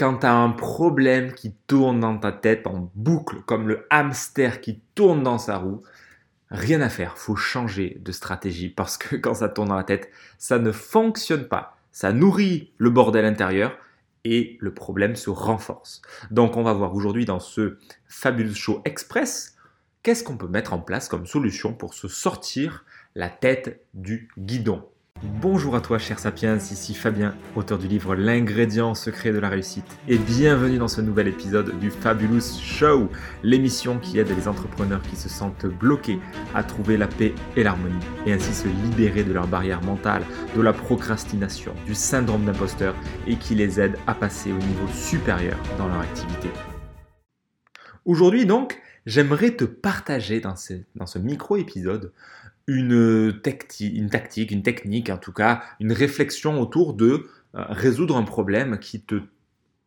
quand tu as un problème qui tourne dans ta tête en boucle, comme le hamster qui tourne dans sa roue, rien à faire, faut changer de stratégie parce que quand ça tourne dans la tête, ça ne fonctionne pas. Ça nourrit le bordel intérieur et le problème se renforce. Donc on va voir aujourd'hui dans ce fabuleux show express qu'est-ce qu'on peut mettre en place comme solution pour se sortir la tête du guidon? Bonjour à toi cher Sapiens, ici Fabien, auteur du livre L'ingrédient secret de la réussite et bienvenue dans ce nouvel épisode du Fabulous Show, l'émission qui aide les entrepreneurs qui se sentent bloqués à trouver la paix et l'harmonie et ainsi se libérer de leurs barrières mentales, de la procrastination, du syndrome d'imposteur et qui les aide à passer au niveau supérieur dans leur activité. Aujourd'hui donc, j'aimerais te partager dans ce, micro-épisode une, une tactique, une technique, en tout cas, une réflexion autour de euh, résoudre un problème qui te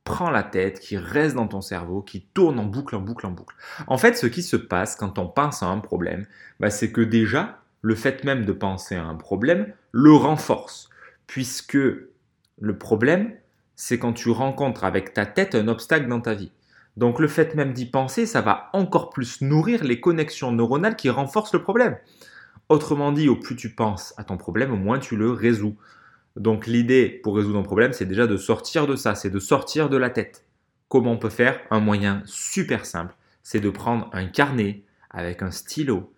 prend la tête, qui reste dans ton cerveau, qui tourne en boucle, en boucle, en boucle. En fait, ce qui se passe quand on pense à un problème, bah, c'est que déjà, le fait même de penser à un problème le renforce, puisque le problème, c'est quand tu rencontres avec ta tête un obstacle dans ta vie. Donc le fait même d'y penser, ça va encore plus nourrir les connexions neuronales qui renforcent le problème. Autrement dit, au plus tu penses à ton problème, au moins tu le résous. Donc l'idée pour résoudre un problème, c'est déjà de sortir de ça, c'est de sortir de la tête. Comment on peut faire? Un moyen super simple, c'est de prendre un carnet avec un stylo.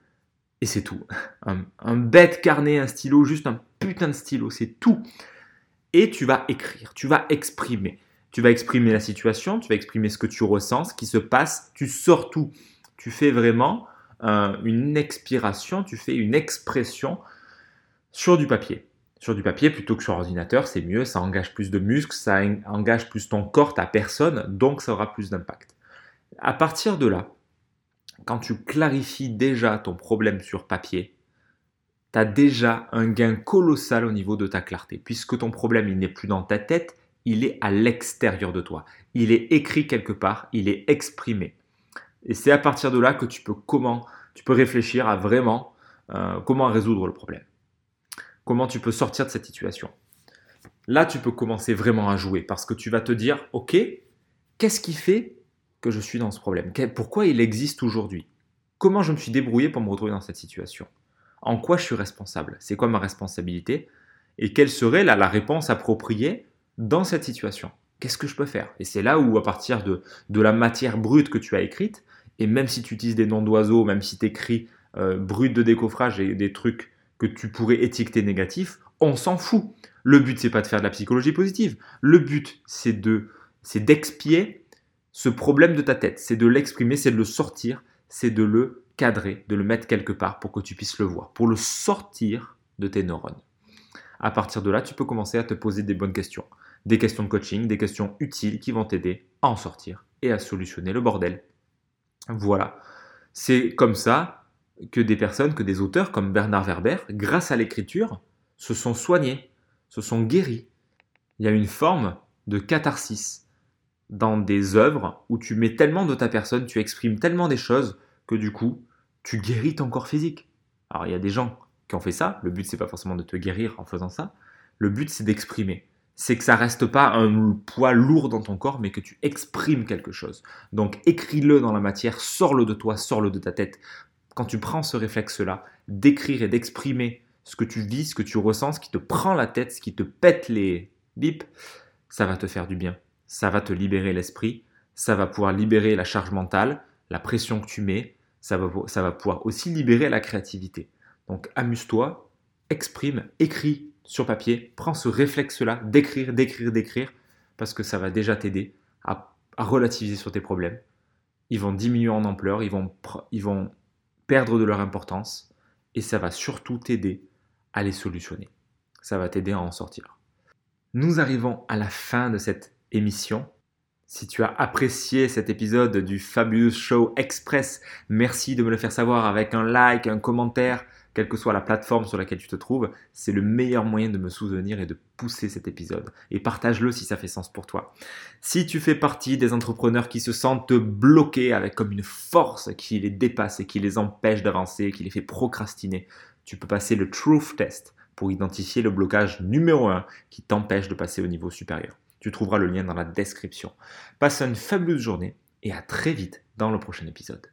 Et c'est tout. Un, un, bête carnet, un stylo, juste un putain de stylo, c'est tout. Et tu vas écrire, tu vas exprimer. Tu vas exprimer la situation, tu vas exprimer ce que tu ressens, ce qui se passe, tu sors tout. Tu fais vraiment une expiration, tu fais une expression sur du papier. Sur du papier plutôt que sur ordinateur, c'est mieux, ça engage plus de muscles, ça engage plus ton corps, ta personne, donc ça aura plus d'impact. À partir de là, quand tu clarifies déjà ton problème sur papier, tu as déjà un gain colossal au niveau de ta clarté, puisque ton problème, il n'est plus dans ta tête, il est à l'extérieur de toi. Il est écrit quelque part, il est exprimé. Et c'est à partir de là que tu peux comment tu peux réfléchir à vraiment euh, comment résoudre le problème. Comment tu peux sortir de cette situation. Là, tu peux commencer vraiment à jouer parce que tu vas te dire, ok, qu'est-ce qui fait que je suis dans ce problème? Pourquoi il existe aujourd'hui? Comment je me suis débrouillé pour me retrouver dans cette situation? En quoi je suis responsable? C'est quoi ma responsabilité? Et quelle serait la réponse appropriée dans cette situation Qu'est-ce que je peux faire? Et c'est là où, à partir de, de la matière brute que tu as écrite, et même si tu utilises des noms d'oiseaux, même si tu écris euh, brut de décoffrage et des trucs que tu pourrais étiqueter négatifs, on s'en fout. Le but, c'est pas de faire de la psychologie positive. Le but, c'est de, c'est d'expier ce problème de ta tête. C'est de l'exprimer, c'est de le sortir, c'est de le cadrer, de le mettre quelque part pour que tu puisses le voir, pour le sortir de tes neurones. À partir de là, tu peux commencer à te poser des bonnes questions. Des questions de coaching, des questions utiles qui vont t'aider à en sortir et à solutionner le bordel voilà. C'est comme ça que des personnes, que des auteurs comme Bernard Werber, grâce à l'écriture, se sont soignés, se sont guéris. Il y a une forme de catharsis dans des œuvres où tu mets tellement de ta personne, tu exprimes tellement des choses que du coup, tu guéris ton corps physique. Alors il y a des gens qui ont fait ça, le but c'est pas forcément de te guérir en faisant ça, le but c'est d'exprimer c'est que ça reste pas un poids lourd dans ton corps, mais que tu exprimes quelque chose. Donc écris-le dans la matière, sors-le de toi, sors-le de ta tête. Quand tu prends ce réflexe-là, d'écrire et d'exprimer ce que tu vis, ce que tu ressens, ce qui te prend la tête, ce qui te pète les bips, ça va te faire du bien. Ça va te libérer l'esprit, ça va pouvoir libérer la charge mentale, la pression que tu mets, ça va, ça va pouvoir aussi libérer la créativité. Donc amuse-toi, exprime, écris, sur papier, prends ce réflexe-là d'écrire, d'écrire, d'écrire, parce que ça va déjà t'aider à, relativiser sur tes problèmes. Ils vont diminuer en ampleur, ils vont, ils vont perdre de leur importance, et ça va surtout t'aider à les solutionner. Ça va t'aider à en sortir. Nous arrivons à la fin de cette émission. Si tu as apprécié cet épisode du Fabulous Show Express, merci de me le faire savoir avec un like, un commentaire, quelle que soit la plateforme sur laquelle tu te trouves, c'est le meilleur moyen de me souvenir et de pousser cet épisode. Et partage-le si ça fait sens pour toi. Si tu fais partie des entrepreneurs qui se sentent bloqués avec comme une force qui les dépasse et qui les empêche d'avancer, qui les fait procrastiner, tu peux passer le Truth Test pour identifier le blocage numéro 1 qui t'empêche de passer au niveau supérieur. Tu trouveras le lien dans la description. Passe une fabuleuse journée et à très vite dans le prochain épisode.